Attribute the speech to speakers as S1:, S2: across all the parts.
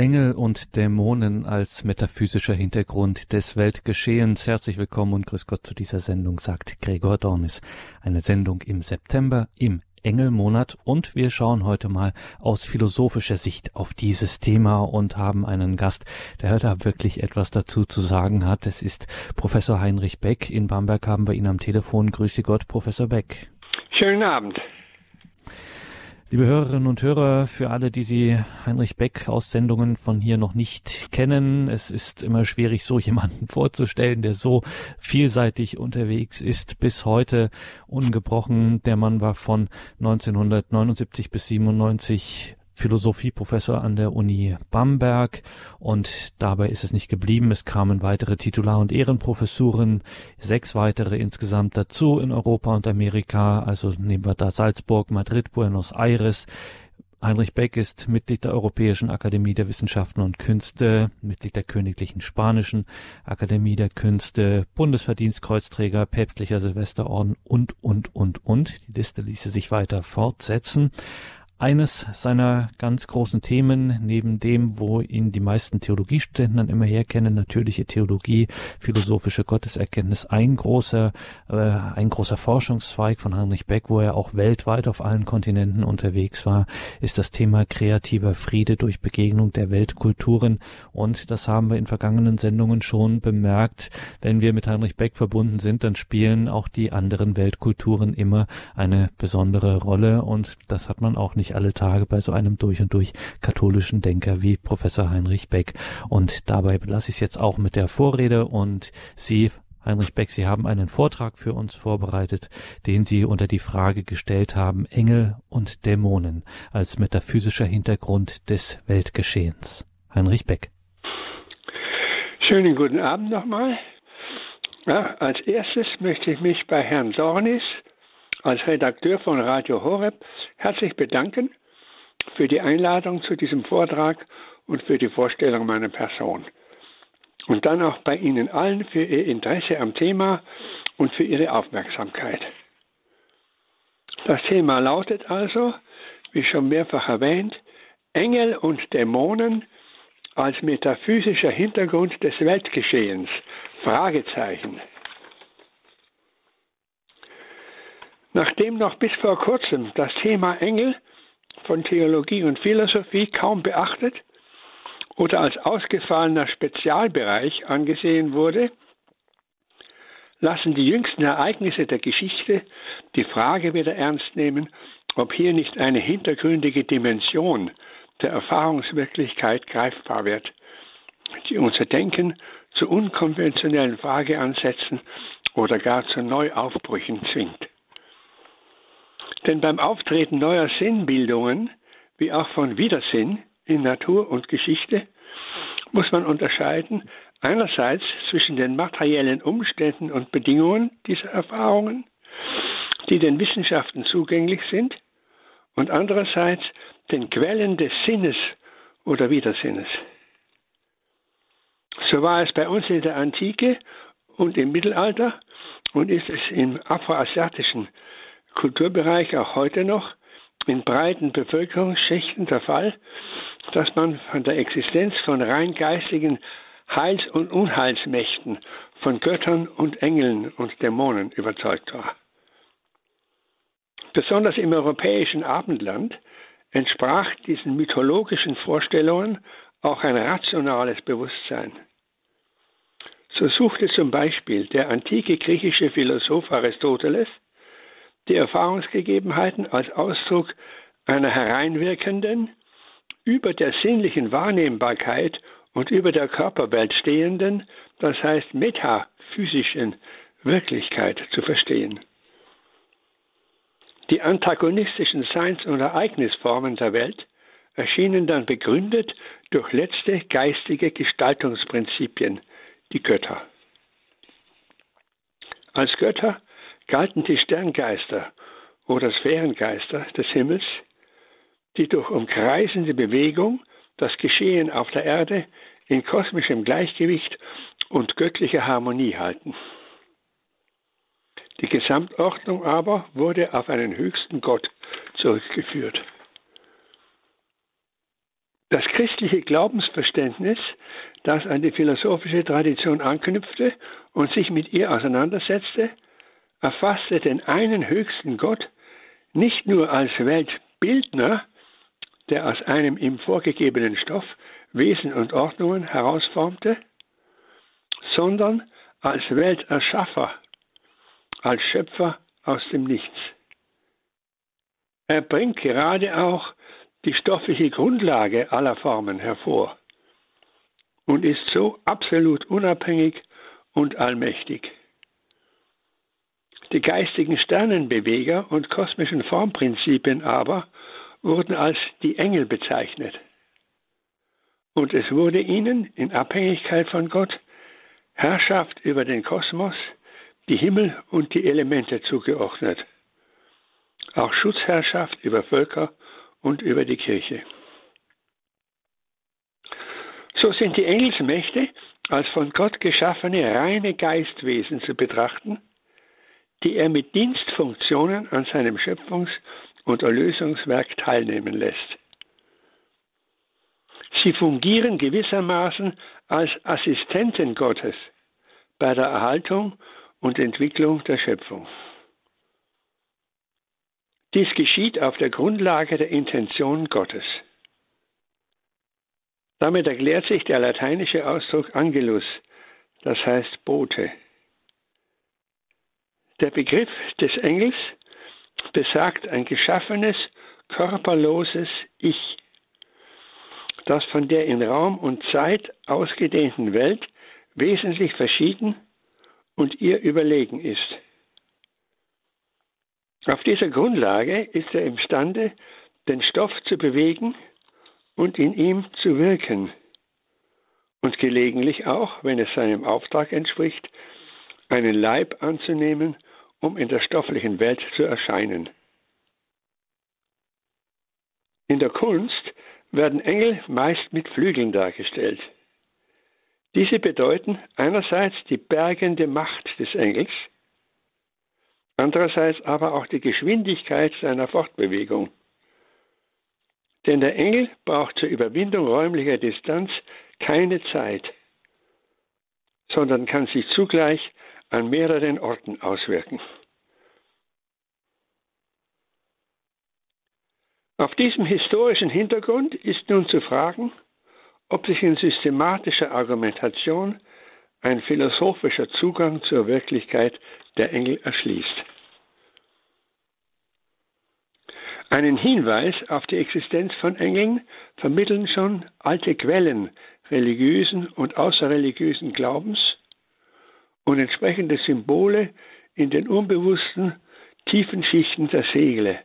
S1: Engel und Dämonen als metaphysischer Hintergrund des Weltgeschehens. Herzlich willkommen und grüß Gott zu dieser Sendung, sagt Gregor Dornis. Eine Sendung im September im Engelmonat und wir schauen heute mal aus philosophischer Sicht auf dieses Thema und haben einen Gast, der da wirklich etwas dazu zu sagen hat. Es ist Professor Heinrich Beck. In Bamberg haben wir ihn am Telefon. Grüße Gott, Professor Beck.
S2: Schönen Abend.
S1: Liebe Hörerinnen und Hörer, für alle, die Sie Heinrich Beck aus Sendungen von hier noch nicht kennen, es ist immer schwierig, so jemanden vorzustellen, der so vielseitig unterwegs ist, bis heute ungebrochen. Der Mann war von 1979 bis 97 Philosophieprofessor an der Uni Bamberg und dabei ist es nicht geblieben. Es kamen weitere Titular- und Ehrenprofessuren, sechs weitere insgesamt dazu in Europa und Amerika. Also nehmen wir da Salzburg, Madrid, Buenos Aires. Heinrich Beck ist Mitglied der Europäischen Akademie der Wissenschaften und Künste, Mitglied der Königlichen Spanischen Akademie der Künste, Bundesverdienstkreuzträger, päpstlicher Silvesterorden und, und, und, und. Die Liste ließe sich weiter fortsetzen. Eines seiner ganz großen Themen, neben dem, wo ihn die meisten Theologiestudenten dann immer herkennen, natürliche Theologie, philosophische Gotteserkenntnis, ein großer, äh, ein großer Forschungszweig von Heinrich Beck, wo er auch weltweit auf allen Kontinenten unterwegs war, ist das Thema kreativer Friede durch Begegnung der Weltkulturen. Und das haben wir in vergangenen Sendungen schon bemerkt. Wenn wir mit Heinrich Beck verbunden sind, dann spielen auch die anderen Weltkulturen immer eine besondere Rolle. Und das hat man auch nicht nicht alle Tage bei so einem durch und durch katholischen Denker wie Professor Heinrich Beck. Und dabei belasse ich es jetzt auch mit der Vorrede und Sie, Heinrich Beck, Sie haben einen Vortrag für uns vorbereitet, den Sie unter die Frage gestellt haben, Engel und Dämonen als metaphysischer Hintergrund des Weltgeschehens. Heinrich Beck.
S2: Schönen guten Abend nochmal. Ja, als erstes möchte ich mich bei Herrn Dornis als Redakteur von Radio Horeb herzlich bedanken für die Einladung zu diesem Vortrag und für die Vorstellung meiner Person. Und dann auch bei Ihnen allen für Ihr Interesse am Thema und für Ihre Aufmerksamkeit. Das Thema lautet also, wie schon mehrfach erwähnt, Engel und Dämonen als metaphysischer Hintergrund des Weltgeschehens. Fragezeichen. Nachdem noch bis vor kurzem das Thema Engel von Theologie und Philosophie kaum beachtet oder als ausgefallener Spezialbereich angesehen wurde, lassen die jüngsten Ereignisse der Geschichte die Frage wieder ernst nehmen, ob hier nicht eine hintergründige Dimension der Erfahrungswirklichkeit greifbar wird, die unser Denken zu unkonventionellen Frageansätzen oder gar zu Neuaufbrüchen zwingt. Denn beim Auftreten neuer Sinnbildungen, wie auch von Widersinn in Natur und Geschichte, muss man unterscheiden einerseits zwischen den materiellen Umständen und Bedingungen dieser Erfahrungen, die den Wissenschaften zugänglich sind, und andererseits den Quellen des Sinnes oder Widersinnes. So war es bei uns in der Antike und im Mittelalter und ist es im afroasiatischen Kulturbereich auch heute noch in breiten Bevölkerungsschichten der Fall, dass man von der Existenz von rein geistigen Heils- und Unheilsmächten, von Göttern und Engeln und Dämonen überzeugt war. Besonders im europäischen Abendland entsprach diesen mythologischen Vorstellungen auch ein rationales Bewusstsein. So suchte zum Beispiel der antike griechische Philosoph Aristoteles die Erfahrungsgegebenheiten als Ausdruck einer hereinwirkenden, über der sinnlichen Wahrnehmbarkeit und über der Körperwelt stehenden, das heißt metaphysischen Wirklichkeit zu verstehen. Die antagonistischen Seins- und Ereignisformen der Welt erschienen dann begründet durch letzte geistige Gestaltungsprinzipien, die Götter. Als Götter galten die Sterngeister oder Sphärengeister des Himmels, die durch umkreisende Bewegung das Geschehen auf der Erde in kosmischem Gleichgewicht und göttlicher Harmonie halten. Die Gesamtordnung aber wurde auf einen höchsten Gott zurückgeführt. Das christliche Glaubensverständnis, das an die philosophische Tradition anknüpfte und sich mit ihr auseinandersetzte, erfasste den einen höchsten Gott nicht nur als Weltbildner, der aus einem ihm vorgegebenen Stoff Wesen und Ordnungen herausformte, sondern als Welterschaffer, als Schöpfer aus dem Nichts. Er bringt gerade auch die stoffliche Grundlage aller Formen hervor und ist so absolut unabhängig und allmächtig. Die geistigen Sternenbeweger und kosmischen Formprinzipien aber wurden als die Engel bezeichnet. Und es wurde ihnen in Abhängigkeit von Gott Herrschaft über den Kosmos, die Himmel und die Elemente zugeordnet. Auch Schutzherrschaft über Völker und über die Kirche. So sind die Engelsmächte als von Gott geschaffene reine Geistwesen zu betrachten, die er mit Dienstfunktionen an seinem Schöpfungs- und Erlösungswerk teilnehmen lässt. Sie fungieren gewissermaßen als Assistenten Gottes bei der Erhaltung und Entwicklung der Schöpfung. Dies geschieht auf der Grundlage der Intention Gottes. Damit erklärt sich der lateinische Ausdruck Angelus, das heißt Bote. Der Begriff des Engels besagt ein geschaffenes, körperloses Ich, das von der in Raum und Zeit ausgedehnten Welt wesentlich verschieden und ihr überlegen ist. Auf dieser Grundlage ist er imstande, den Stoff zu bewegen und in ihm zu wirken und gelegentlich auch, wenn es seinem Auftrag entspricht, einen Leib anzunehmen, um in der stofflichen Welt zu erscheinen. In der Kunst werden Engel meist mit Flügeln dargestellt. Diese bedeuten einerseits die bergende Macht des Engels, andererseits aber auch die Geschwindigkeit seiner Fortbewegung. Denn der Engel braucht zur Überwindung räumlicher Distanz keine Zeit, sondern kann sich zugleich an mehreren Orten auswirken. Auf diesem historischen Hintergrund ist nun zu fragen, ob sich in systematischer Argumentation ein philosophischer Zugang zur Wirklichkeit der Engel erschließt. Einen Hinweis auf die Existenz von Engeln vermitteln schon alte Quellen religiösen und außerreligiösen Glaubens und entsprechende Symbole in den unbewussten tiefen Schichten der Seele,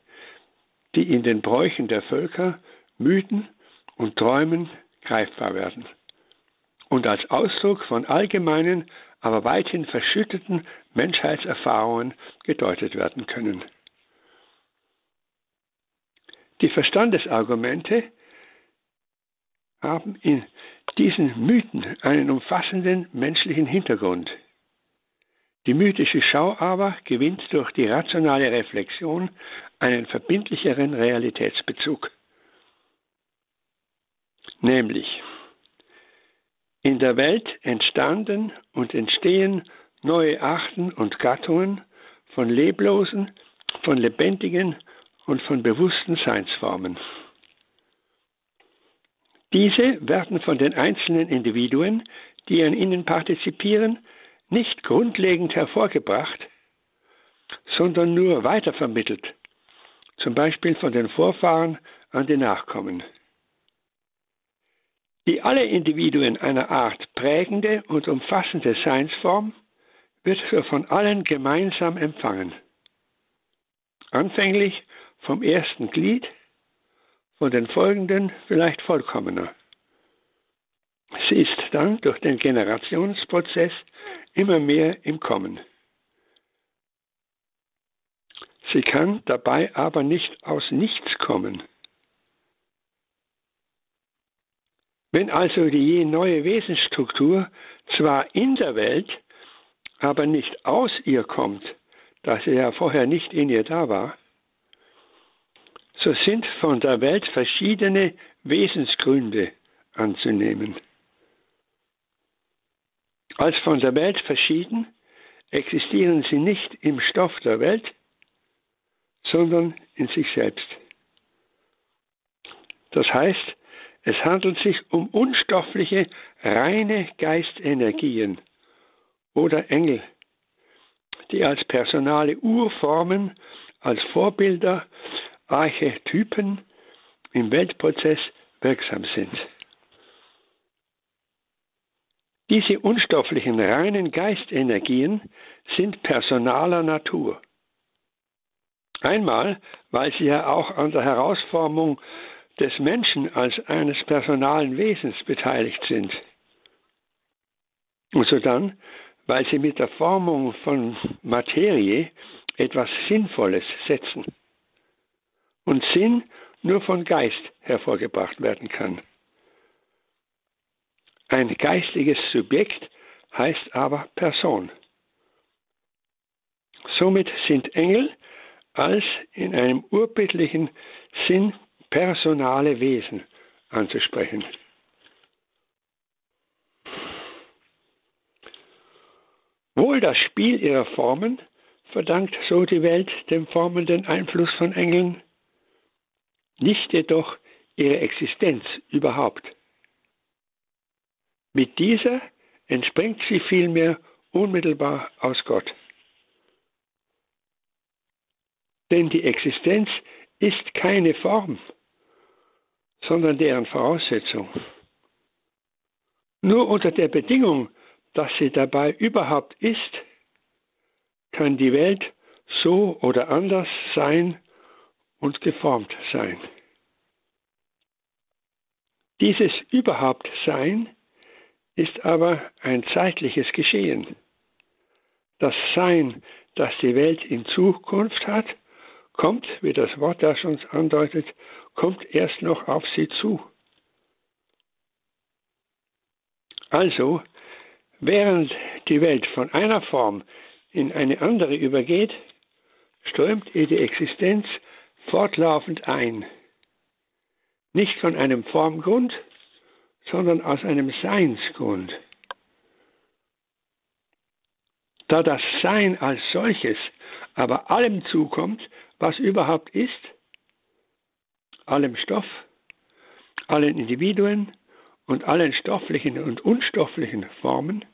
S2: die in den Bräuchen der Völker, Mythen und Träumen greifbar werden und als Ausdruck von allgemeinen, aber weithin verschütteten Menschheitserfahrungen gedeutet werden können. Die Verstandesargumente haben in diesen Mythen einen umfassenden menschlichen Hintergrund. Die mythische Schau aber gewinnt durch die rationale Reflexion einen verbindlicheren Realitätsbezug. Nämlich, in der Welt entstanden und entstehen neue Arten und Gattungen von leblosen, von lebendigen und von bewussten Seinsformen. Diese werden von den einzelnen Individuen, die an ihnen partizipieren, nicht grundlegend hervorgebracht, sondern nur weitervermittelt, zum Beispiel von den Vorfahren an die Nachkommen. Die alle Individuen einer Art prägende und umfassende Seinsform wird von allen gemeinsam empfangen. Anfänglich vom ersten Glied, von den folgenden vielleicht vollkommener. Sie ist dann durch den Generationsprozess immer mehr im Kommen. Sie kann dabei aber nicht aus nichts kommen. Wenn also die neue Wesensstruktur zwar in der Welt, aber nicht aus ihr kommt, da sie ja vorher nicht in ihr da war, so sind von der Welt verschiedene Wesensgründe anzunehmen. Als von der Welt verschieden existieren sie nicht im Stoff der Welt, sondern in sich selbst. Das heißt, es handelt sich um unstoffliche, reine Geistenergien oder Engel, die als personale Urformen, als Vorbilder, Archetypen im Weltprozess wirksam sind. Diese unstofflichen, reinen Geistenergien sind personaler Natur. Einmal, weil sie ja auch an der Herausformung des Menschen als eines personalen Wesens beteiligt sind. Und so dann, weil sie mit der Formung von Materie etwas Sinnvolles setzen. Und Sinn nur von Geist hervorgebracht werden kann. Ein geistiges Subjekt heißt aber Person. Somit sind Engel als in einem urbildlichen Sinn personale Wesen anzusprechen. Wohl das Spiel ihrer Formen verdankt so die Welt dem formenden Einfluss von Engeln, nicht jedoch ihre Existenz überhaupt. Mit dieser entspringt sie vielmehr unmittelbar aus Gott. Denn die Existenz ist keine Form, sondern deren Voraussetzung. Nur unter der Bedingung, dass sie dabei überhaupt ist, kann die Welt so oder anders sein und geformt sein. Dieses überhaupt Sein ist aber ein zeitliches Geschehen. Das Sein, das die Welt in Zukunft hat, kommt, wie das Wort da schon andeutet, kommt erst noch auf sie zu. Also, während die Welt von einer Form in eine andere übergeht, strömt ihr die Existenz fortlaufend ein. Nicht von einem Formgrund, sondern aus einem Seinsgrund. Da das Sein als solches aber allem zukommt, was überhaupt ist, allem Stoff, allen Individuen und allen stofflichen und unstofflichen Formen,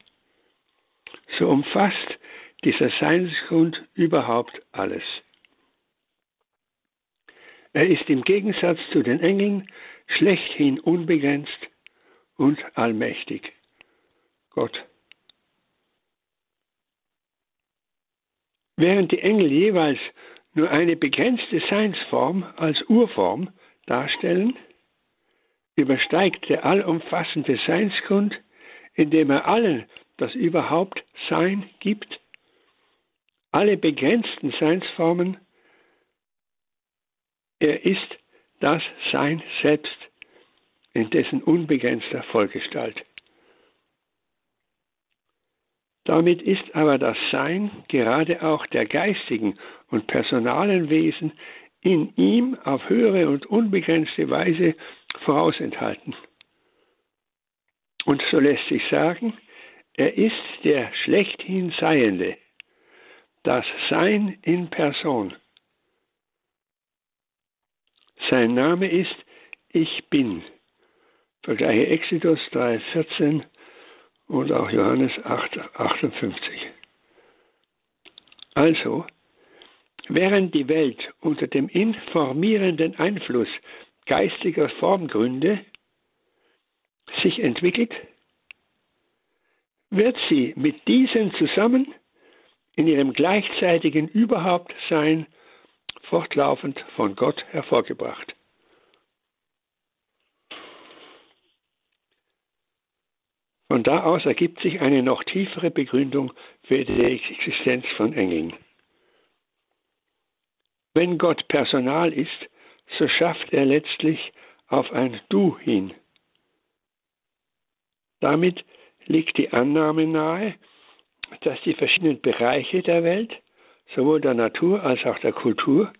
S2: so umfasst dieser Seinsgrund überhaupt alles. Er ist im Gegensatz zu den Engeln schlechthin unbegrenzt und allmächtig. Gott. Während die Engel jeweils nur eine begrenzte Seinsform als Urform darstellen, übersteigt der allumfassende Seinsgrund, indem er allen das überhaupt Sein gibt, alle begrenzten Seinsformen. Er ist das Sein selbst in dessen unbegrenzter Vollgestalt. Damit ist aber das Sein gerade auch der geistigen und personalen Wesen in ihm auf höhere und unbegrenzte Weise vorausenthalten. Und so lässt sich sagen, er ist der schlechthin Seiende, das Sein in Person. Sein Name ist Ich bin. Vergleiche Exodus 3,14 und auch Johannes 8, 58. Also, während die Welt unter dem informierenden Einfluss geistiger Formgründe sich entwickelt, wird sie mit diesen zusammen in ihrem gleichzeitigen Überhauptsein fortlaufend von Gott hervorgebracht. Von da aus ergibt sich eine noch tiefere Begründung für die Existenz von Engeln. Wenn Gott Personal ist, so schafft er letztlich auf ein Du hin. Damit liegt die Annahme nahe, dass die verschiedenen Bereiche der Welt, sowohl der Natur als auch der Kultur,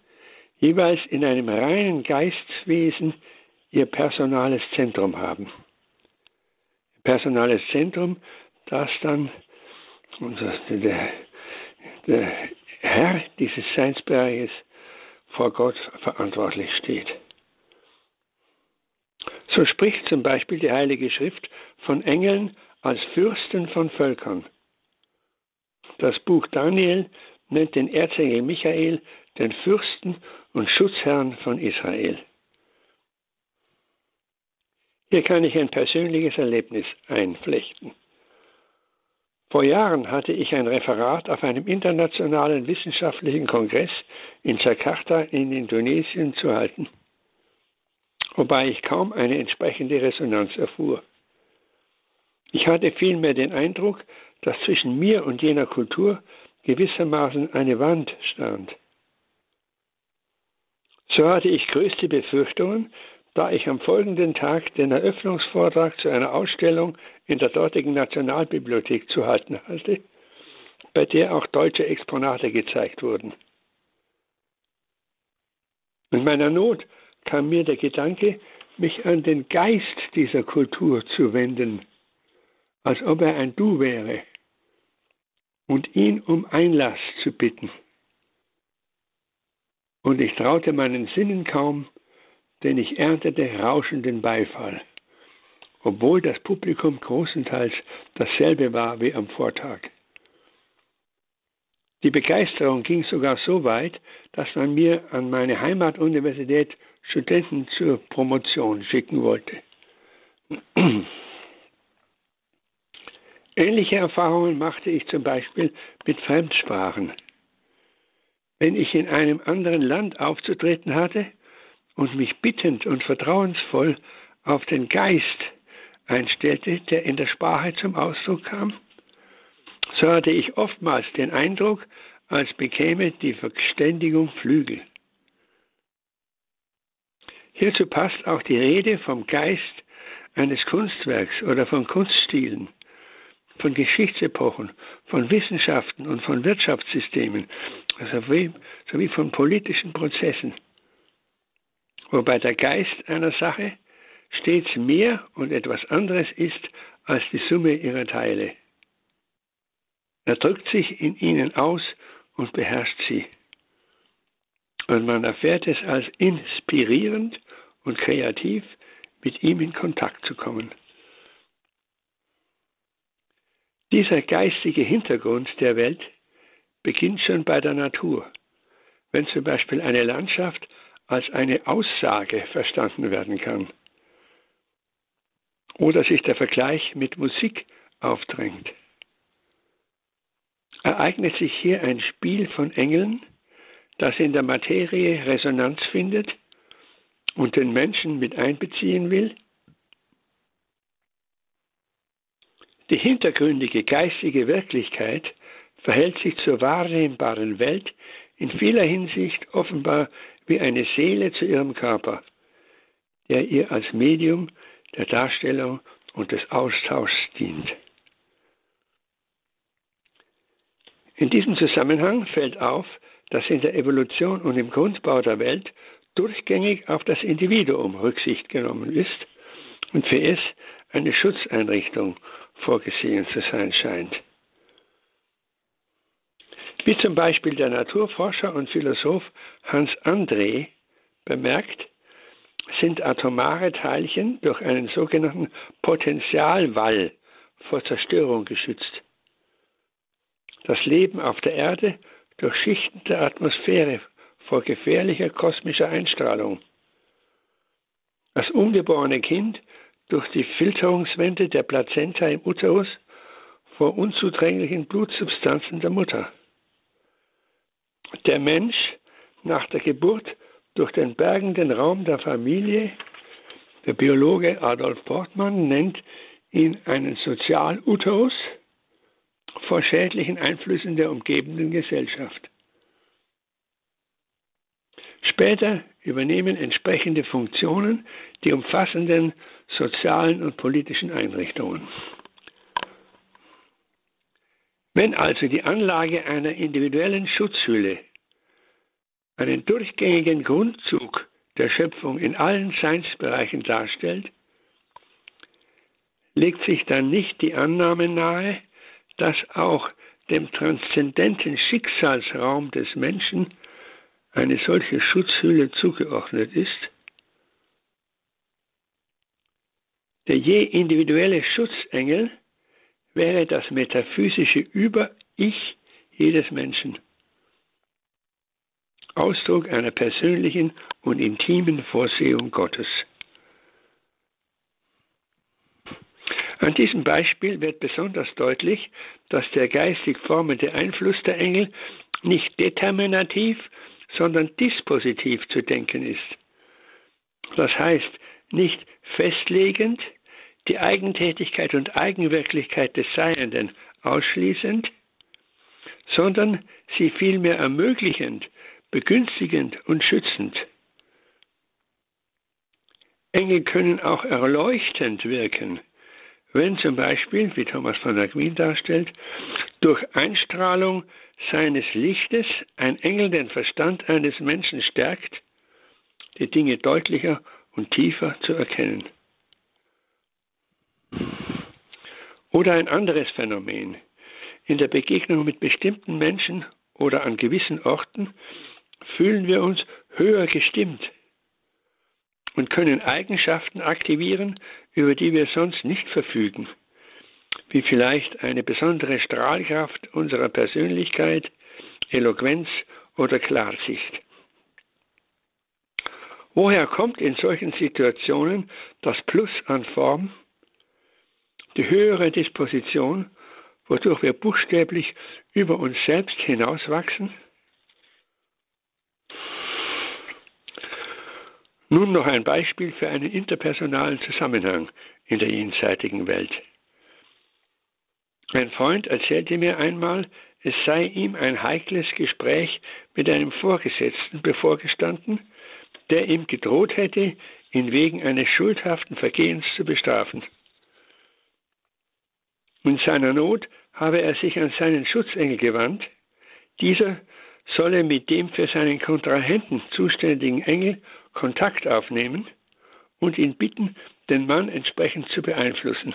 S2: jeweils in einem reinen Geistwesen ihr personales Zentrum haben. Personales Zentrum, das dann unser, der, der Herr dieses Seinsbereiches vor Gott verantwortlich steht. So spricht zum Beispiel die Heilige Schrift von Engeln als Fürsten von Völkern. Das Buch Daniel nennt den Erzengel Michael den Fürsten und Schutzherrn von Israel. Hier kann ich ein persönliches Erlebnis einflechten. Vor Jahren hatte ich ein Referat auf einem internationalen wissenschaftlichen Kongress in Jakarta in Indonesien zu halten, wobei ich kaum eine entsprechende Resonanz erfuhr. Ich hatte vielmehr den Eindruck, dass zwischen mir und jener Kultur gewissermaßen eine Wand stand. So hatte ich größte Befürchtungen, da ich am folgenden Tag den Eröffnungsvortrag zu einer Ausstellung in der dortigen Nationalbibliothek zu halten hatte, bei der auch deutsche Exponate gezeigt wurden. In meiner Not kam mir der Gedanke, mich an den Geist dieser Kultur zu wenden, als ob er ein Du wäre, und ihn um Einlass zu bitten. Und ich traute meinen Sinnen kaum, denn ich erntete rauschenden Beifall, obwohl das Publikum großenteils dasselbe war wie am Vortag. Die Begeisterung ging sogar so weit, dass man mir an meine Heimatuniversität Studenten zur Promotion schicken wollte. Ähnliche Erfahrungen machte ich zum Beispiel mit Fremdsprachen. Wenn ich in einem anderen Land aufzutreten hatte, und mich bittend und vertrauensvoll auf den Geist einstellte, der in der Sprache zum Ausdruck kam, so hatte ich oftmals den Eindruck, als bekäme die Verständigung Flügel. Hierzu passt auch die Rede vom Geist eines Kunstwerks oder von Kunststilen, von Geschichtsepochen, von Wissenschaften und von Wirtschaftssystemen, sowie, sowie von politischen Prozessen wobei der Geist einer Sache stets mehr und etwas anderes ist als die Summe ihrer Teile. Er drückt sich in ihnen aus und beherrscht sie. Und man erfährt es als inspirierend und kreativ, mit ihm in Kontakt zu kommen. Dieser geistige Hintergrund der Welt beginnt schon bei der Natur. Wenn zum Beispiel eine Landschaft als eine Aussage verstanden werden kann. Oder sich der Vergleich mit Musik aufdrängt. Ereignet sich hier ein Spiel von Engeln, das in der Materie Resonanz findet und den Menschen mit einbeziehen will? Die hintergründige geistige Wirklichkeit verhält sich zur wahrnehmbaren Welt in vieler Hinsicht offenbar wie eine Seele zu ihrem Körper, der ihr als Medium der Darstellung und des Austauschs dient. In diesem Zusammenhang fällt auf, dass in der Evolution und im Grundbau der Welt durchgängig auf das Individuum Rücksicht genommen ist und für es eine Schutzeinrichtung vorgesehen zu sein scheint. Wie zum Beispiel der Naturforscher und Philosoph Hans André bemerkt, sind atomare Teilchen durch einen sogenannten Potentialwall vor Zerstörung geschützt. Das Leben auf der Erde durch Schichten der Atmosphäre vor gefährlicher kosmischer Einstrahlung. Das ungeborene Kind durch die Filterungswände der Plazenta im Uterus vor unzudränglichen Blutsubstanzen der Mutter der Mensch nach der Geburt durch den bergenden Raum der Familie, der Biologe Adolf Portmann nennt ihn einen Sozialuterus vor schädlichen Einflüssen der umgebenden Gesellschaft. Später übernehmen entsprechende Funktionen die umfassenden sozialen und politischen Einrichtungen. Wenn also die Anlage einer individuellen Schutzhülle einen durchgängigen Grundzug der Schöpfung in allen Seinsbereichen darstellt, legt sich dann nicht die Annahme nahe, dass auch dem transzendenten Schicksalsraum des Menschen eine solche Schutzhülle zugeordnet ist? Der je individuelle Schutzengel wäre das metaphysische Über-Ich jedes Menschen. Ausdruck einer persönlichen und intimen Vorsehung Gottes. An diesem Beispiel wird besonders deutlich, dass der geistig formende Einfluss der Engel nicht determinativ, sondern dispositiv zu denken ist. Das heißt, nicht festlegend, die Eigentätigkeit und Eigenwirklichkeit des Seienden ausschließend, sondern sie vielmehr ermöglichend, begünstigend und schützend. Engel können auch erleuchtend wirken, wenn zum Beispiel, wie Thomas von Aquin darstellt, durch Einstrahlung seines Lichtes ein Engel den Verstand eines Menschen stärkt, die Dinge deutlicher und tiefer zu erkennen. Oder ein anderes Phänomen. In der Begegnung mit bestimmten Menschen oder an gewissen Orten fühlen wir uns höher gestimmt und können Eigenschaften aktivieren, über die wir sonst nicht verfügen, wie vielleicht eine besondere Strahlkraft unserer Persönlichkeit, Eloquenz oder Klarsicht. Woher kommt in solchen Situationen das Plus an Form, die höhere Disposition, wodurch wir buchstäblich über uns selbst hinauswachsen? Nun noch ein Beispiel für einen interpersonalen Zusammenhang in der jenseitigen Welt. Ein Freund erzählte mir einmal, es sei ihm ein heikles Gespräch mit einem Vorgesetzten bevorgestanden, der ihm gedroht hätte, ihn wegen eines schuldhaften Vergehens zu bestrafen. In seiner Not habe er sich an seinen Schutzengel gewandt. Dieser solle mit dem für seinen Kontrahenten zuständigen Engel Kontakt aufnehmen und ihn bitten, den Mann entsprechend zu beeinflussen.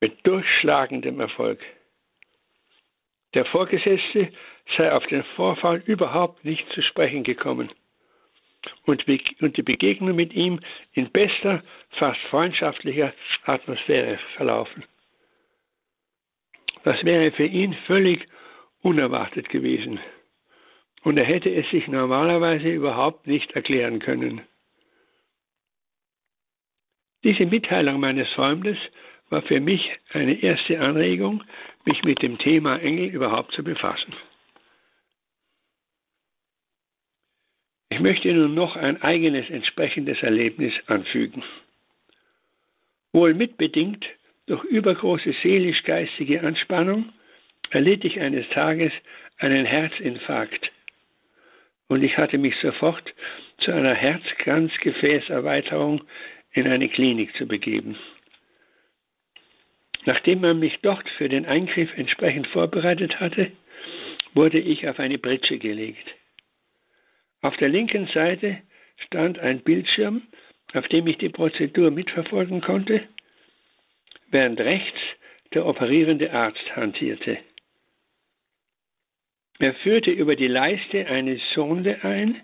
S2: Mit durchschlagendem Erfolg. Der Vorgesetzte sei auf den Vorfall überhaupt nicht zu sprechen gekommen und die Begegnung mit ihm in bester, fast freundschaftlicher Atmosphäre verlaufen. Das wäre für ihn völlig unerwartet gewesen und er hätte es sich normalerweise überhaupt nicht erklären können. Diese Mitteilung meines Freundes war für mich eine erste Anregung, mich mit dem Thema Engel überhaupt zu befassen. Ich möchte nun noch ein eigenes entsprechendes Erlebnis anfügen. Wohl mitbedingt durch übergroße seelisch-geistige Anspannung erlitt ich eines Tages einen Herzinfarkt und ich hatte mich sofort zu einer Herzkranzgefäßerweiterung in eine Klinik zu begeben. Nachdem man mich dort für den Eingriff entsprechend vorbereitet hatte, wurde ich auf eine Pritsche gelegt. Auf der linken Seite stand ein Bildschirm, auf dem ich die Prozedur mitverfolgen konnte, während rechts der operierende Arzt hantierte. Er führte über die Leiste eine Sonde ein,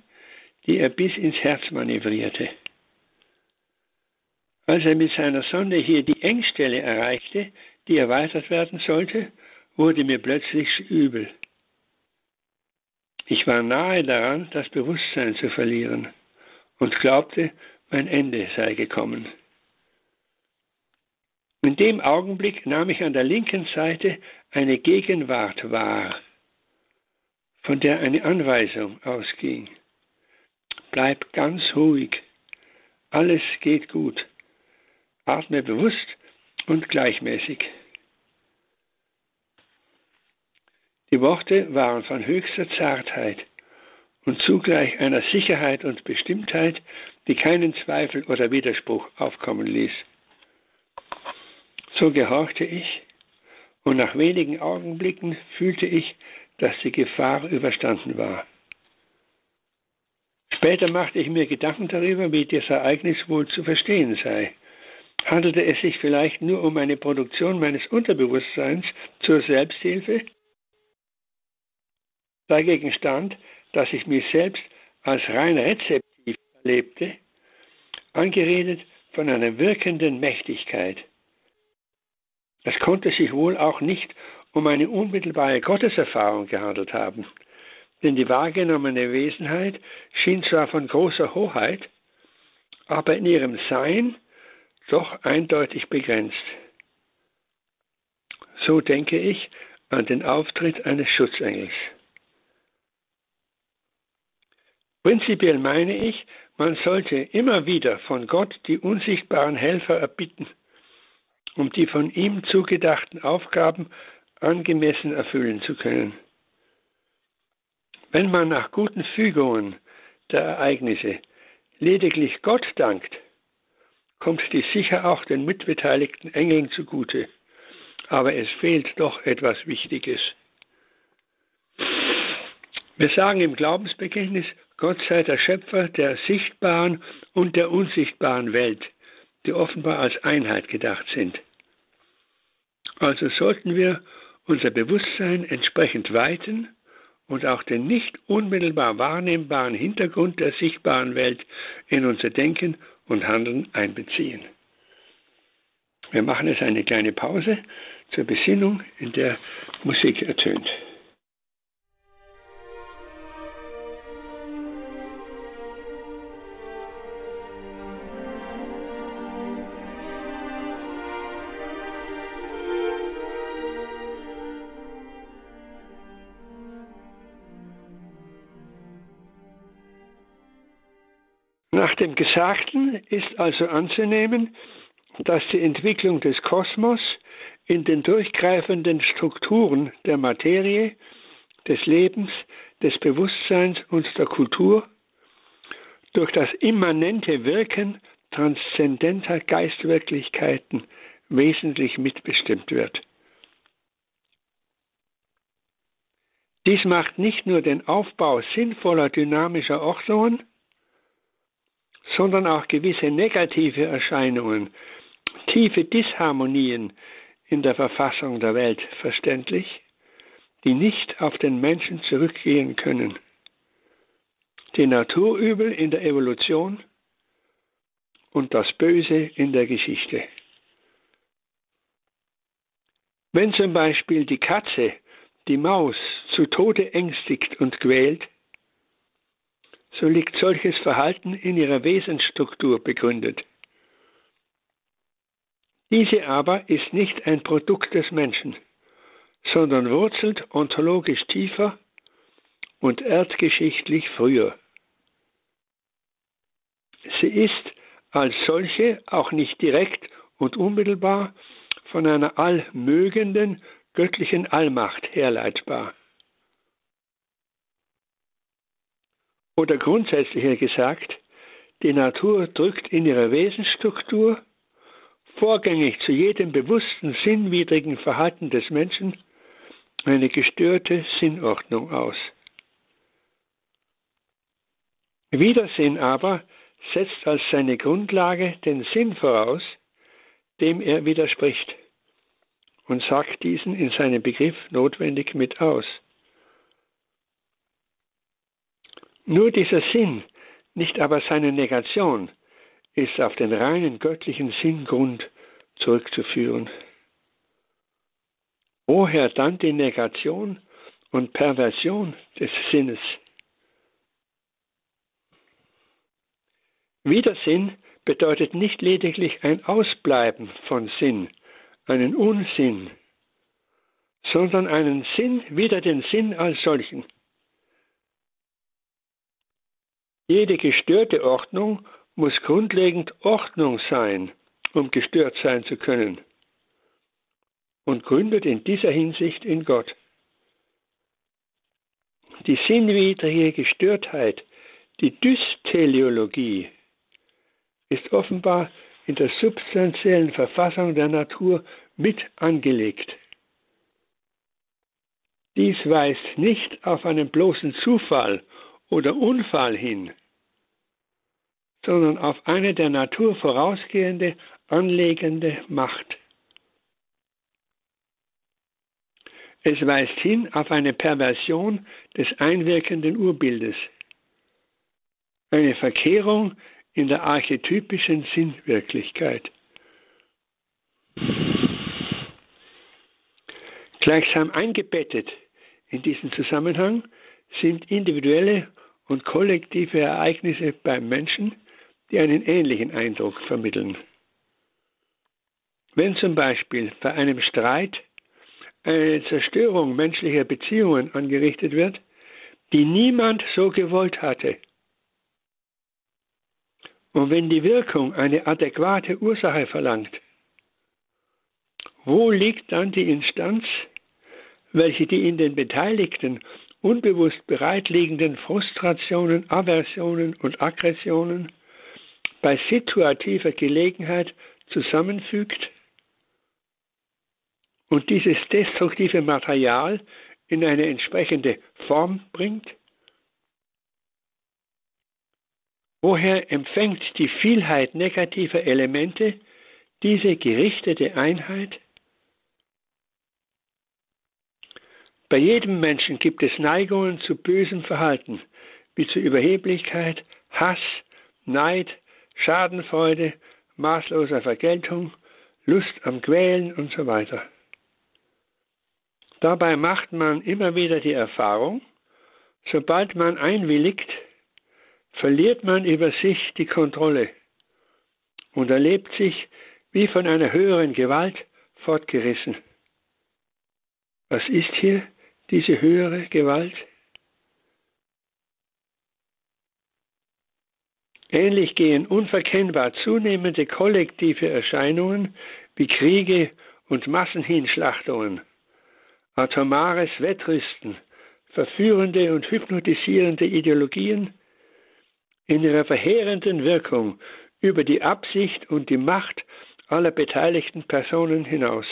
S2: die er bis ins Herz manövrierte. Als er mit seiner Sonde hier die Engstelle erreichte, die erweitert werden sollte, wurde mir plötzlich übel. Ich war nahe daran, das Bewusstsein zu verlieren und glaubte, mein Ende sei gekommen. In dem Augenblick nahm ich an der linken Seite eine Gegenwart wahr, von der eine Anweisung ausging. Bleib ganz ruhig. Alles geht gut. Atme bewusst und gleichmäßig. Die Worte waren von höchster Zartheit und zugleich einer Sicherheit und Bestimmtheit, die keinen Zweifel oder Widerspruch aufkommen ließ. So gehorchte ich, und nach wenigen Augenblicken fühlte ich, dass die Gefahr überstanden war. Später machte ich mir Gedanken darüber, wie das Ereignis wohl zu verstehen sei. Handelte es sich vielleicht nur um eine Produktion meines Unterbewusstseins zur Selbsthilfe? Dagegen stand, dass ich mich selbst als rein rezeptiv erlebte, angeredet von einer wirkenden Mächtigkeit. Es konnte sich wohl auch nicht um eine unmittelbare Gotteserfahrung gehandelt haben, denn die wahrgenommene Wesenheit schien zwar von großer Hoheit, aber in ihrem Sein doch eindeutig begrenzt. So denke ich an den Auftritt eines Schutzengels. Prinzipiell meine ich, man sollte immer wieder von Gott die unsichtbaren Helfer erbitten, um die von ihm zugedachten Aufgaben angemessen erfüllen zu können. Wenn man nach guten Fügungen der Ereignisse lediglich Gott dankt, kommt dies sicher auch den mitbeteiligten Engeln zugute. Aber es fehlt doch etwas Wichtiges. Wir sagen im Glaubensbekenntnis, Gott sei der Schöpfer der sichtbaren und der unsichtbaren Welt, die offenbar als Einheit gedacht sind. Also sollten wir unser Bewusstsein entsprechend weiten und auch den nicht unmittelbar wahrnehmbaren Hintergrund der sichtbaren Welt in unser Denken und Handeln einbeziehen. Wir machen jetzt eine kleine Pause zur Besinnung, in der Musik ertönt. Gesagten ist also anzunehmen, dass die Entwicklung des Kosmos in den durchgreifenden Strukturen der Materie, des Lebens, des Bewusstseins und der Kultur durch das immanente Wirken transzendenter Geistwirklichkeiten wesentlich mitbestimmt wird. Dies macht nicht nur den Aufbau sinnvoller dynamischer Ordnungen, sondern auch gewisse negative Erscheinungen, tiefe Disharmonien in der Verfassung der Welt verständlich, die nicht auf den Menschen zurückgehen können. Die Naturübel in der Evolution und das Böse in der Geschichte. Wenn zum Beispiel die Katze die Maus zu Tode ängstigt und quält, so liegt solches Verhalten in ihrer Wesensstruktur begründet. Diese aber ist nicht ein Produkt des Menschen, sondern wurzelt ontologisch tiefer und erdgeschichtlich früher. Sie ist als solche auch nicht direkt und unmittelbar von einer allmögenden göttlichen Allmacht herleitbar. Oder grundsätzlicher gesagt, die Natur drückt in ihrer Wesensstruktur vorgängig zu jedem bewussten sinnwidrigen Verhalten des Menschen eine gestörte Sinnordnung aus. Widersinn aber setzt als seine Grundlage den Sinn voraus, dem er widerspricht, und sagt diesen in seinem Begriff notwendig mit aus. Nur dieser Sinn, nicht aber seine Negation, ist auf den reinen göttlichen Sinngrund zurückzuführen. Woher dann die Negation und Perversion des Sinnes? Widersinn bedeutet nicht lediglich ein Ausbleiben von Sinn, einen Unsinn, sondern einen Sinn wider den Sinn als solchen. Jede gestörte Ordnung muss grundlegend Ordnung sein, um gestört sein zu können und gründet in dieser Hinsicht in Gott. Die sinnwidrige Gestörtheit, die Dysteleologie, ist offenbar in der substanziellen Verfassung der Natur mit angelegt. Dies weist nicht auf einen bloßen Zufall oder Unfall hin, sondern auf eine der Natur vorausgehende, anlegende Macht. Es weist hin auf eine Perversion des einwirkenden Urbildes, eine Verkehrung in der archetypischen Sinnwirklichkeit. Gleichsam eingebettet in diesen Zusammenhang sind individuelle und kollektive Ereignisse beim Menschen, die einen ähnlichen Eindruck vermitteln. Wenn zum Beispiel bei einem Streit eine Zerstörung menschlicher Beziehungen angerichtet wird, die niemand so gewollt hatte, und wenn die Wirkung eine adäquate Ursache verlangt, wo liegt dann die Instanz, welche die in den Beteiligten unbewusst bereitliegenden Frustrationen, Aversionen und Aggressionen bei situativer Gelegenheit zusammenfügt und dieses destruktive Material in eine entsprechende Form bringt? Woher empfängt die Vielheit negativer Elemente diese gerichtete Einheit? Bei jedem Menschen gibt es Neigungen zu bösem Verhalten, wie zu Überheblichkeit, Hass, Neid, Schadenfreude, maßloser Vergeltung, Lust am Quälen und so weiter. Dabei macht man immer wieder die Erfahrung, sobald man einwilligt, verliert man über sich die Kontrolle und erlebt sich wie von einer höheren Gewalt fortgerissen. Was ist hier diese höhere Gewalt? Ähnlich gehen unverkennbar zunehmende kollektive Erscheinungen wie Kriege und Massenhinschlachtungen atomares Wettrüsten, verführende und hypnotisierende Ideologien in ihrer verheerenden Wirkung über die Absicht und die Macht aller beteiligten Personen hinaus.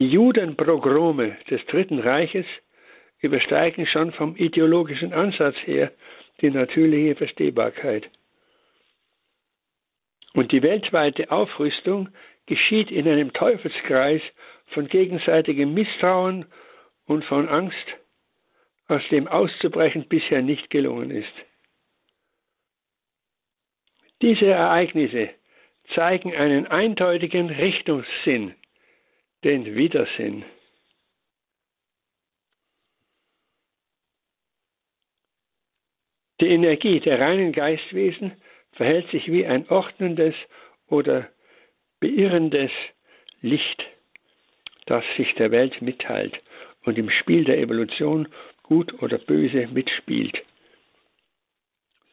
S2: Die Judenprogrome des Dritten Reiches übersteigen schon vom ideologischen Ansatz her die natürliche Verstehbarkeit. Und die weltweite Aufrüstung geschieht in einem Teufelskreis von gegenseitigem Misstrauen und von Angst, aus dem auszubrechen bisher nicht gelungen ist. Diese Ereignisse zeigen einen eindeutigen Richtungssinn, den Widersinn. Die Energie der reinen Geistwesen verhält sich wie ein ordnendes oder beirrendes Licht, das sich der Welt mitteilt und im Spiel der Evolution gut oder böse mitspielt.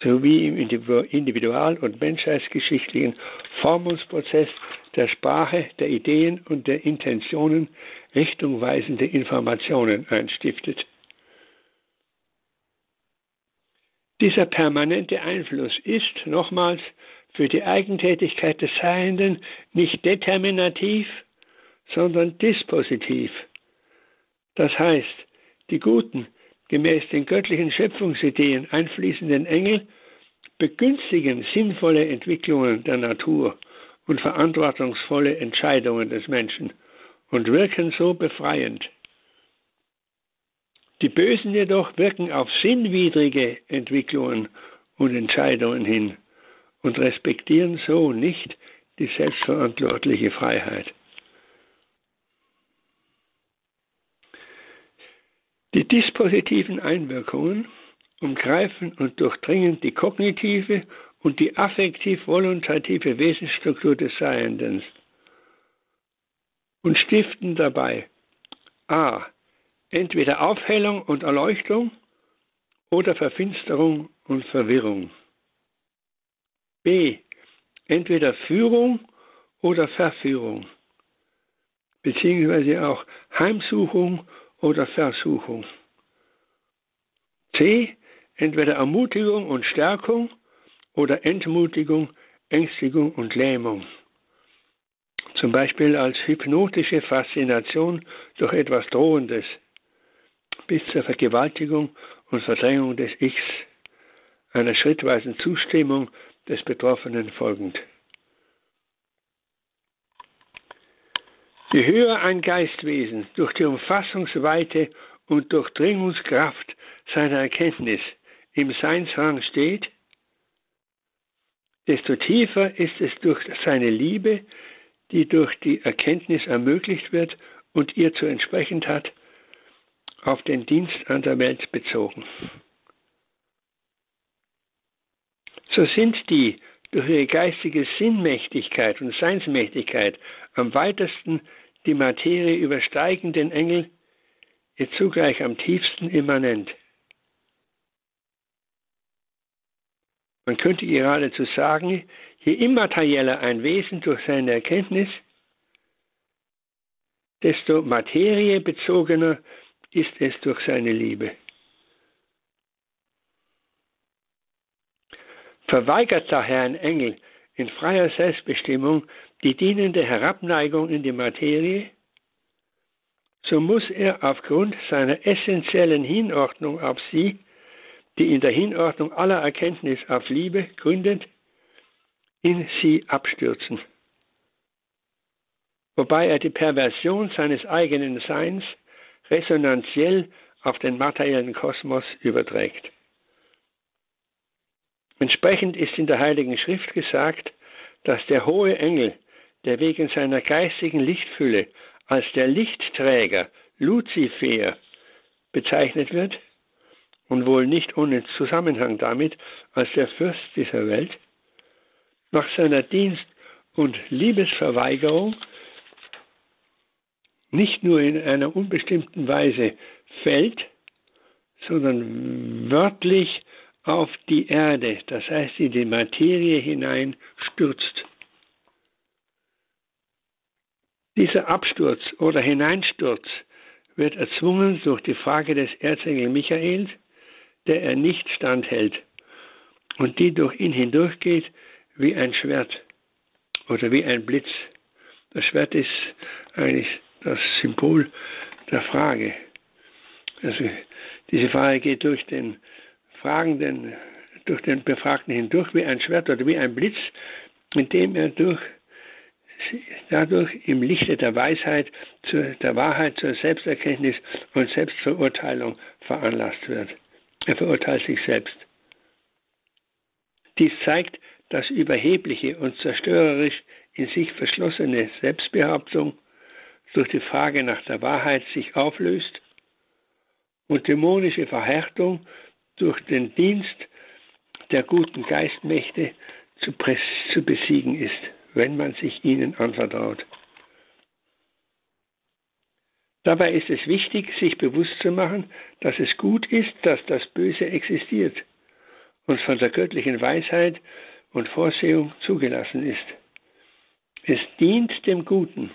S2: Sowie im individual- und menschheitsgeschichtlichen Formungsprozess der Sprache, der Ideen und der Intentionen richtungweisende Informationen einstiftet. Dieser permanente Einfluss ist, nochmals, für die Eigentätigkeit des Seienden nicht determinativ, sondern dispositiv. Das heißt, die guten, gemäß den göttlichen Schöpfungsideen einfließenden Engel begünstigen sinnvolle Entwicklungen der Natur und verantwortungsvolle Entscheidungen des Menschen und wirken so befreiend. Die Bösen jedoch wirken auf sinnwidrige Entwicklungen und Entscheidungen hin und respektieren so nicht die selbstverantwortliche Freiheit. Die dispositiven Einwirkungen umgreifen und durchdringen die kognitive und die affektiv-volontative Wesensstruktur des Seienden und stiften dabei a. entweder Aufhellung und Erleuchtung oder Verfinsterung und Verwirrung. B. Entweder Führung oder Verführung, beziehungsweise auch Heimsuchung oder Versuchung. C. Entweder Ermutigung und Stärkung oder Entmutigung, Ängstigung und Lähmung. Zum Beispiel als hypnotische Faszination durch etwas Drohendes bis zur Vergewaltigung und Verdrängung des Ichs einer schrittweisen Zustimmung des Betroffenen folgend. Je höher ein Geistwesen durch die Umfassungsweite und Durchdringungskraft seiner Erkenntnis im Seinsrang steht, desto tiefer ist es durch seine Liebe, die durch die Erkenntnis ermöglicht wird und ihr zu entsprechend hat, auf den Dienst an der Welt bezogen. So sind die durch ihre geistige Sinnmächtigkeit und Seinsmächtigkeit am weitesten die Materie übersteigenden Engel ihr zugleich am tiefsten immanent. Man könnte geradezu sagen, je immaterieller ein Wesen durch seine Erkenntnis, desto materiebezogener ist es durch seine Liebe. Verweigert daher ein Engel in freier Selbstbestimmung die dienende Herabneigung in die Materie, so muss er aufgrund seiner essentiellen Hinordnung auf sie, die in der Hinordnung aller Erkenntnis auf Liebe gründet, in sie abstürzen. Wobei er die Perversion seines eigenen Seins resonanziell auf den materiellen Kosmos überträgt. Entsprechend ist in der Heiligen Schrift gesagt, dass der hohe Engel, der wegen seiner geistigen Lichtfülle als der Lichtträger Luzifer bezeichnet wird und wohl nicht ohne Zusammenhang damit als der Fürst dieser Welt, nach seiner Dienst- und Liebesverweigerung nicht nur in einer unbestimmten Weise fällt, sondern wörtlich auf die Erde, das heißt in die Materie hinein stürzt. Dieser Absturz oder Hineinsturz wird erzwungen durch die Frage des Erzengel Michaels, der er nicht standhält und die durch ihn hindurchgeht wie ein Schwert oder wie ein Blitz. Das Schwert ist eigentlich das Symbol der Frage. Also diese Frage geht durch den Fragenden, durch den Befragten hindurch wie ein Schwert oder wie ein Blitz, indem er durch dadurch im Lichte der Weisheit, der Wahrheit zur Selbsterkenntnis und Selbstverurteilung veranlasst wird. Er verurteilt sich selbst. Dies zeigt, dass überhebliche und zerstörerisch in sich verschlossene Selbstbehauptung durch die Frage nach der Wahrheit sich auflöst und dämonische Verhärtung durch den Dienst der guten Geistmächte zu, besiegen ist wenn man sich ihnen anvertraut. Dabei ist es wichtig, sich bewusst zu machen, dass es gut ist, dass das Böse existiert und von der göttlichen Weisheit und Vorsehung zugelassen ist. Es dient dem Guten,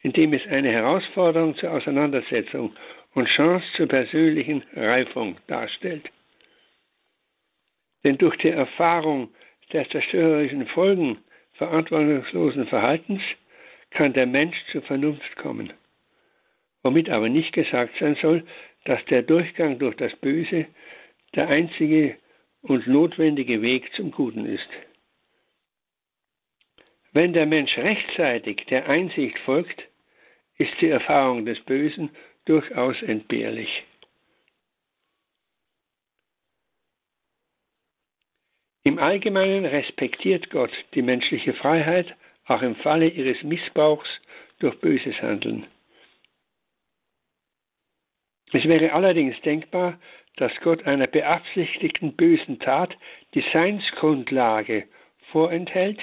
S2: indem es eine Herausforderung zur Auseinandersetzung und Chance zur persönlichen Reifung darstellt. Denn durch die Erfahrung der zerstörerischen Folgen verantwortungslosen Verhaltens kann der Mensch zur Vernunft kommen. Womit aber nicht gesagt sein soll, dass der Durchgang durch das Böse der einzige und notwendige Weg zum Guten ist. Wenn der Mensch rechtzeitig der Einsicht folgt, ist die Erfahrung des Bösen durchaus entbehrlich. Im Allgemeinen respektiert Gott die menschliche Freiheit, auch im Falle ihres Missbrauchs durch böses Handeln. Es wäre allerdings denkbar, dass Gott einer beabsichtigten bösen Tat die Seinsgrundlage vorenthält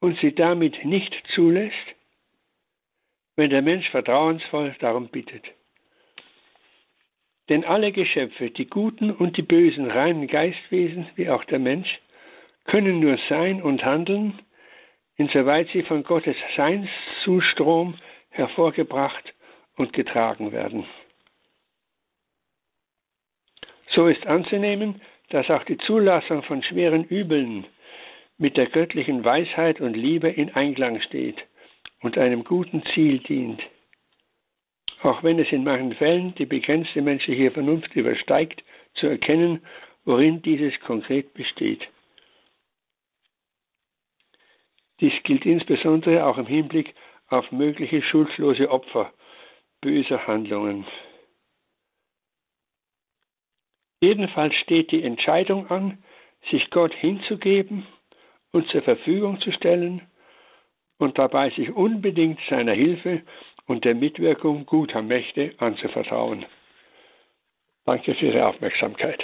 S2: und sie damit nicht zulässt, wenn der Mensch vertrauensvoll darum bittet. Denn alle Geschöpfe, die guten und die bösen reinen Geistwesen, wie auch der Mensch, können nur sein und handeln, insoweit sie von Gottes Seinszustrom hervorgebracht und getragen werden. So ist anzunehmen, dass auch die Zulassung von schweren Übeln mit der göttlichen Weisheit und Liebe in Einklang steht und einem guten Ziel dient auch wenn es in manchen Fällen die begrenzte menschliche Vernunft übersteigt, zu erkennen, worin dieses konkret besteht. Dies gilt insbesondere auch im Hinblick auf mögliche schuldlose Opfer böser Handlungen. Jedenfalls steht die Entscheidung an, sich Gott hinzugeben und zur Verfügung zu stellen und dabei sich unbedingt seiner Hilfe und der Mitwirkung guter Mächte anzuvertrauen. Danke für Ihre Aufmerksamkeit.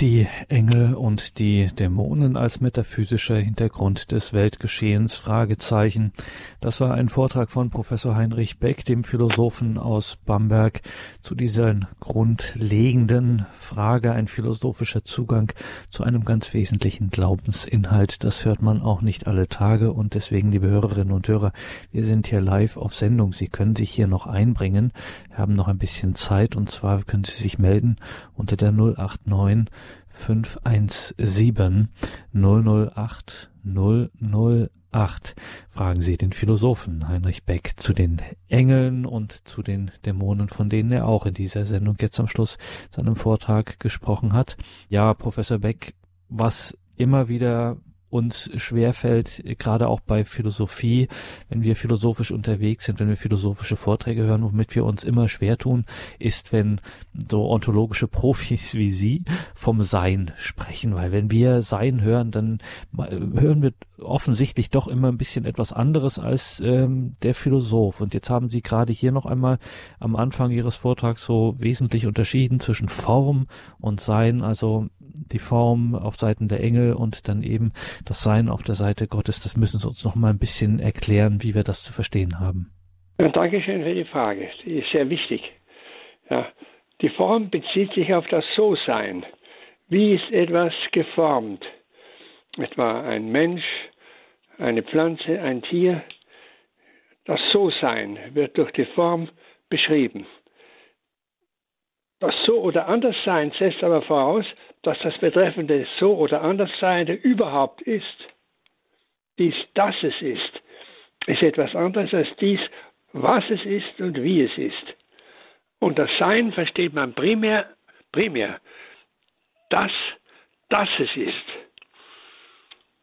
S1: Die Engel und die Dämonen als metaphysischer Hintergrund des Weltgeschehens Fragezeichen. Das war ein Vortrag von Professor Heinrich Beck, dem Philosophen aus Bamberg, zu dieser grundlegenden Frage, ein philosophischer Zugang zu einem ganz wesentlichen Glaubensinhalt. Das hört man auch nicht alle Tage und deswegen, liebe Hörerinnen und Hörer, wir sind hier live auf Sendung. Sie können sich hier noch einbringen. Wir haben noch ein bisschen Zeit und zwar können Sie sich melden unter der 089 517 008 008. Fragen Sie den Philosophen Heinrich Beck zu den Engeln und zu den Dämonen, von denen er auch in dieser Sendung jetzt am Schluss seinem Vortrag gesprochen hat. Ja, Professor Beck, was immer wieder uns schwerfällt, gerade auch bei Philosophie, wenn wir philosophisch unterwegs sind, wenn wir philosophische Vorträge hören, womit wir uns immer schwer tun, ist, wenn so ontologische Profis wie Sie vom Sein sprechen, weil wenn wir Sein hören, dann hören wir offensichtlich doch immer ein bisschen etwas anderes als ähm, der Philosoph. Und jetzt haben Sie gerade hier noch einmal am Anfang Ihres Vortrags so wesentlich unterschieden zwischen Form und Sein, also die Form auf Seiten der Engel und dann eben das Sein auf der Seite Gottes. Das müssen Sie uns noch mal ein bisschen erklären, wie wir das zu verstehen haben.
S2: Ja, Dankeschön für die Frage. Die ist sehr wichtig. Ja, die Form bezieht sich auf das So-Sein. Wie ist etwas geformt? Etwa ein Mensch, eine Pflanze, ein Tier. Das So-Sein wird durch die Form beschrieben. Das So- oder Anderssein setzt aber voraus, dass das betreffende So- oder Anderssein überhaupt ist. Dies, dass es ist, ist etwas anderes als dies, was es ist und wie es ist. Und das Sein versteht man primär, primär, das, dass es ist.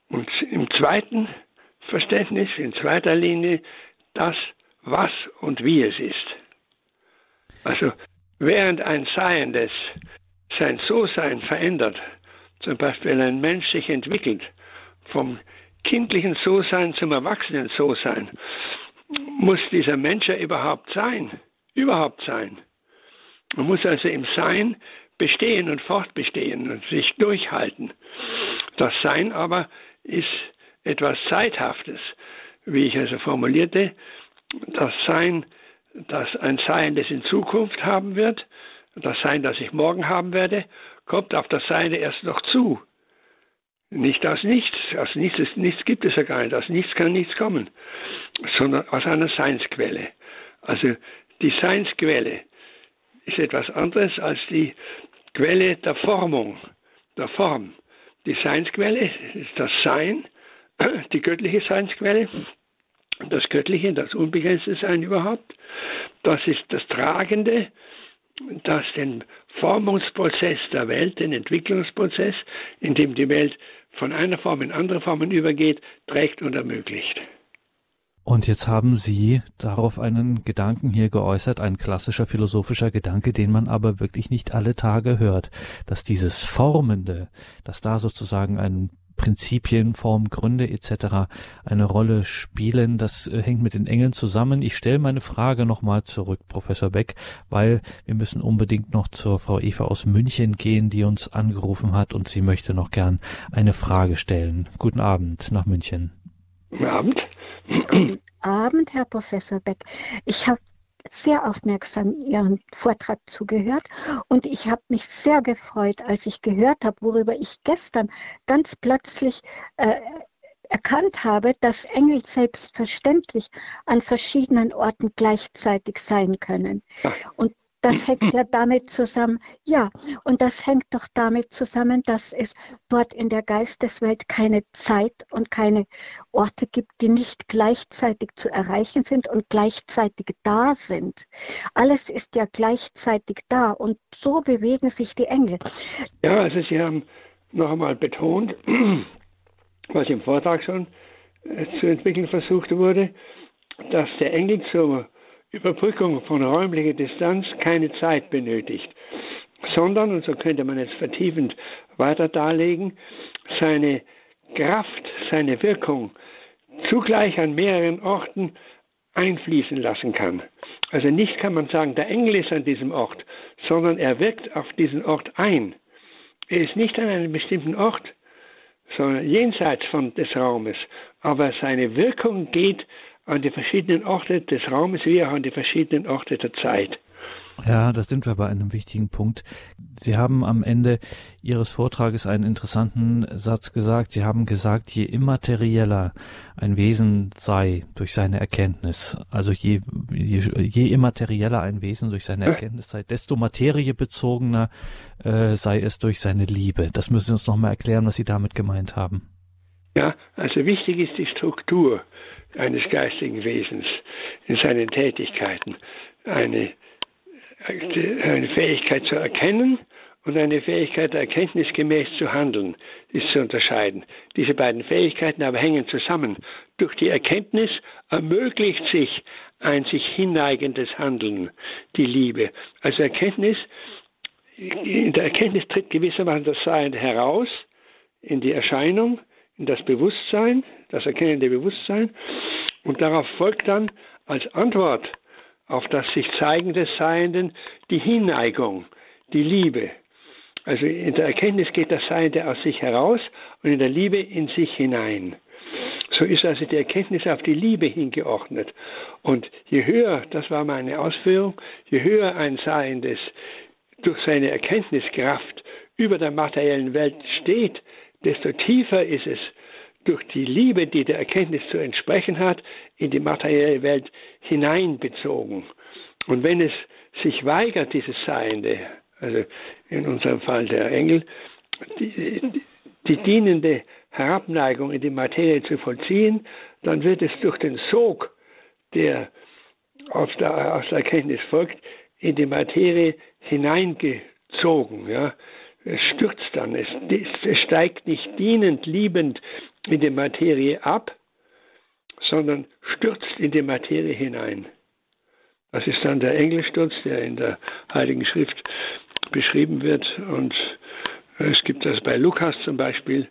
S2: Und im zweiten Verständnis, in zweiter Linie, das, was und wie es ist. Also Während ein Seiendes sein So-Sein verändert, zum Beispiel ein Mensch sich entwickelt, vom kindlichen So-Sein zum erwachsenen So-Sein, muss dieser Mensch ja überhaupt sein, überhaupt sein. Man muss also im Sein bestehen und fortbestehen und sich durchhalten. Das Sein aber ist etwas Zeithaftes, wie ich also formulierte. Das Sein dass ein Sein, das in Zukunft haben wird, das Sein, das ich morgen haben werde, kommt auf das Seine erst noch zu. Nicht aus nichts, aus nichts, nichts gibt es ja gar nicht, aus nichts kann nichts kommen, sondern aus einer Seinsquelle. Also die Seinsquelle ist etwas anderes als die Quelle der Formung, der Form. Die Seinsquelle ist das Sein, die göttliche Seinsquelle, das Göttliche, das Unbegrenzte Sein überhaupt. Das ist das Tragende, das den Formungsprozess der Welt, den Entwicklungsprozess, in dem die Welt von einer Form in andere Formen übergeht, trägt und ermöglicht.
S1: Und jetzt haben Sie darauf einen Gedanken hier geäußert, ein klassischer philosophischer Gedanke, den man aber wirklich nicht alle Tage hört, dass dieses Formende, dass da sozusagen ein Prinzipien, Form, Gründe etc. eine Rolle spielen. Das äh, hängt mit den Engeln zusammen. Ich stelle meine Frage nochmal zurück, Professor Beck, weil wir müssen unbedingt noch zur Frau Eva aus München gehen, die uns angerufen hat und sie möchte noch gern eine Frage stellen. Guten Abend nach München.
S2: Guten Abend.
S3: Guten Abend, Herr Professor Beck. Ich habe sehr aufmerksam Ihren Vortrag zugehört und ich habe mich sehr gefreut, als ich gehört habe, worüber ich gestern ganz plötzlich äh, erkannt habe, dass Engel selbstverständlich an verschiedenen Orten gleichzeitig sein können. Und Das hängt ja damit zusammen, ja, und das hängt doch damit zusammen, dass es dort in der Geisteswelt keine Zeit und keine Orte gibt, die nicht gleichzeitig zu erreichen sind und gleichzeitig da sind. Alles ist ja gleichzeitig da und so bewegen sich die Engel.
S2: Ja, also Sie haben noch einmal betont, was im Vortrag schon äh, zu entwickeln versucht wurde, dass der Engel zur Überbrückung von räumlicher Distanz keine Zeit benötigt, sondern, und so könnte man jetzt vertiefend weiter darlegen, seine Kraft, seine Wirkung zugleich an mehreren Orten einfließen lassen kann. Also nicht kann man sagen, der Engel ist an diesem Ort, sondern er wirkt auf diesen Ort ein. Er ist nicht an einem bestimmten Ort, sondern jenseits von des Raumes. Aber seine Wirkung geht an die verschiedenen Orte des Raumes wie auch an die verschiedenen Orte der Zeit.
S1: Ja, da sind wir bei einem wichtigen Punkt. Sie haben am Ende Ihres Vortrages einen interessanten Satz gesagt. Sie haben gesagt, je immaterieller ein Wesen sei durch seine Erkenntnis, also je, je, je immaterieller ein Wesen durch seine Erkenntnis sei, desto materiebezogener äh, sei es durch seine Liebe. Das müssen Sie uns nochmal erklären, was Sie damit gemeint haben.
S2: Ja, also wichtig ist die Struktur eines geistigen Wesens in seinen Tätigkeiten. Eine eine Fähigkeit zu erkennen und eine Fähigkeit erkenntnisgemäß zu handeln ist zu unterscheiden. Diese beiden Fähigkeiten aber hängen zusammen. Durch die Erkenntnis ermöglicht sich ein sich hinneigendes Handeln, die Liebe. Also Erkenntnis, in der Erkenntnis tritt gewissermaßen das Sein heraus in die Erscheinung, in das Bewusstsein, das erkennende Bewusstsein und darauf folgt dann als Antwort auf das sich Zeigen des Seienden die Hinneigung, die Liebe. Also in der Erkenntnis geht das Seiende aus sich heraus und in der Liebe in sich hinein. So ist also die Erkenntnis auf die Liebe hingeordnet. Und je höher, das war meine Ausführung, je höher ein Seiendes durch seine Erkenntniskraft über der materiellen Welt steht, desto tiefer ist es durch die Liebe, die der Erkenntnis zu entsprechen hat, in die materielle Welt hineinbezogen. Und wenn es sich weigert, dieses Seiende, also in unserem Fall der Engel, die, die dienende Herabneigung in die Materie zu vollziehen, dann wird es durch den Sog, der aus der, aus der Erkenntnis folgt, in die Materie hineingezogen. Ja. Es stürzt dann, es, es steigt nicht dienend, liebend in die Materie ab, sondern stürzt in die Materie hinein. Das ist dann der Engelsturz, der in der Heiligen Schrift beschrieben wird. Und es gibt das bei Lukas zum Beispiel,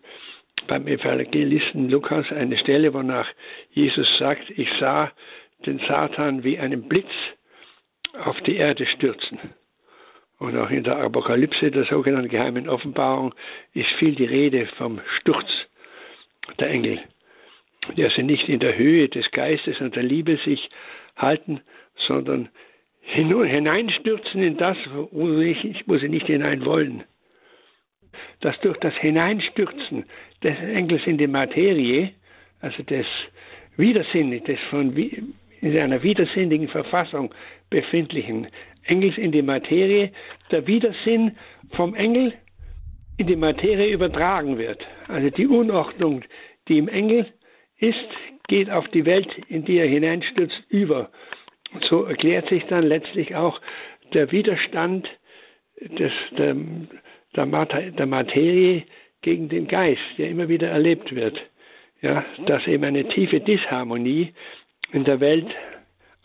S2: beim Evangelisten Lukas, eine Stelle, wonach Jesus sagt, ich sah den Satan wie einen Blitz auf die Erde stürzen. Und auch in der Apokalypse, der sogenannten geheimen Offenbarung, ist viel die Rede vom Sturz der Engel, der sie nicht in der Höhe des Geistes und der Liebe sich halten, sondern hineinstürzen in das, wo sie, wo sie nicht hinein wollen. Dass durch das Hineinstürzen des Engels in die Materie, also des Widersinnigen, des von in einer widersinnigen Verfassung befindlichen Engels in die Materie, der Widersinn vom Engel in die Materie übertragen wird. Also die Unordnung, die im Engel ist, geht auf die Welt, in die er hineinstürzt, über. Und so erklärt sich dann letztlich auch der Widerstand des, der, der, Materie gegen den Geist, der immer wieder erlebt wird. Ja, dass eben eine tiefe Disharmonie in der Welt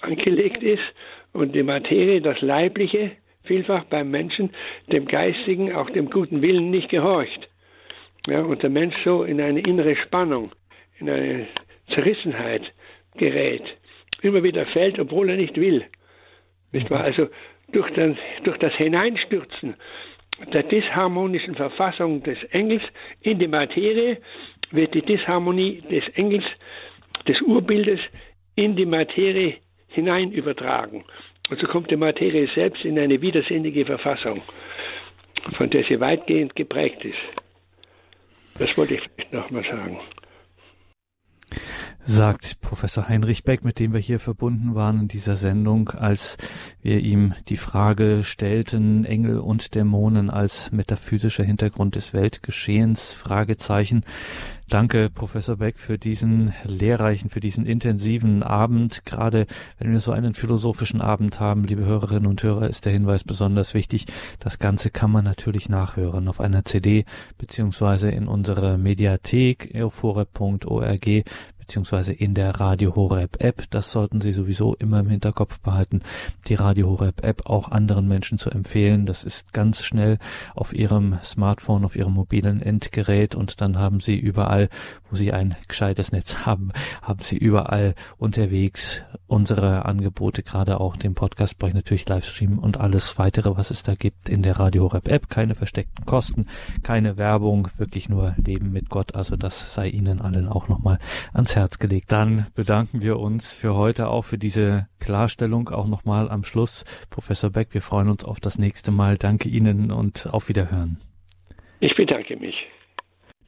S2: angelegt ist und die Materie, das Leibliche, vielfach beim Menschen, dem Geistigen, auch dem guten Willen nicht gehorcht. Ja, und der Mensch so in eine innere Spannung, in eine Zerrissenheit gerät, immer wieder fällt, obwohl er nicht will. Nicht wahr? Also durch, den, durch das Hineinstürzen der disharmonischen Verfassung des Engels in die Materie wird die Disharmonie des Engels, des Urbildes, in die Materie hinein übertragen. Und so kommt die Materie selbst in eine widersinnige Verfassung, von der sie weitgehend geprägt ist. Das wollte ich vielleicht nochmal sagen.
S1: Sagt Professor Heinrich Beck, mit dem wir hier verbunden waren in dieser Sendung, als wir ihm die Frage stellten, Engel und Dämonen als metaphysischer Hintergrund des Weltgeschehens, Fragezeichen. Danke, Professor Beck, für diesen lehrreichen, für diesen intensiven Abend. Gerade wenn wir so einen philosophischen Abend haben, liebe Hörerinnen und Hörer, ist der Hinweis besonders wichtig. Das Ganze kann man natürlich nachhören auf einer CD beziehungsweise in unserer Mediathek eufore.org beziehungsweise in der Radio Horeb App. Das sollten Sie sowieso immer im Hinterkopf behalten, die Radio Horeb App auch anderen Menschen zu empfehlen. Das ist ganz schnell auf Ihrem Smartphone, auf Ihrem mobilen Endgerät und dann haben Sie überall, wo Sie ein gescheites Netz haben, haben Sie überall unterwegs unsere Angebote, gerade auch den Podcastbereich natürlich Livestream und alles weitere, was es da gibt in der Radio Horeb App. Keine versteckten Kosten, keine Werbung, wirklich nur Leben mit Gott. Also das sei Ihnen allen auch nochmal ans Herz gelegt. Dann bedanken wir uns für heute auch für diese Klarstellung auch nochmal am Schluss. Professor Beck, wir freuen uns auf das nächste Mal. Danke Ihnen und auf Wiederhören.
S2: Ich bedanke mich.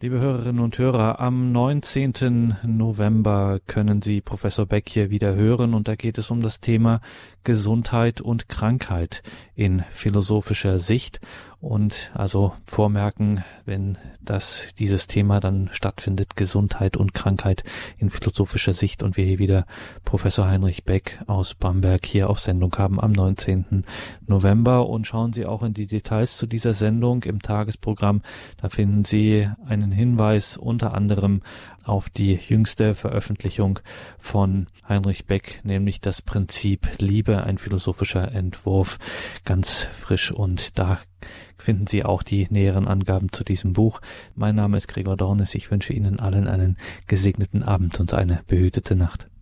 S1: Liebe Hörerinnen und Hörer, am 19. November können Sie Professor Beck hier wieder hören und da geht es um das Thema Gesundheit und Krankheit in philosophischer Sicht und also vormerken, wenn das dieses Thema dann stattfindet, Gesundheit und Krankheit in philosophischer Sicht und wir hier wieder Professor Heinrich Beck aus Bamberg hier auf Sendung haben am 19. November und schauen Sie auch in die Details zu dieser Sendung im Tagesprogramm. Da finden Sie einen Hinweis unter anderem auf die jüngste Veröffentlichung von Heinrich Beck, nämlich das Prinzip Liebe, ein philosophischer Entwurf, ganz frisch und da finden Sie auch die näheren Angaben zu diesem Buch. Mein Name ist Gregor Dornes. Ich wünsche Ihnen allen einen gesegneten Abend und eine behütete Nacht.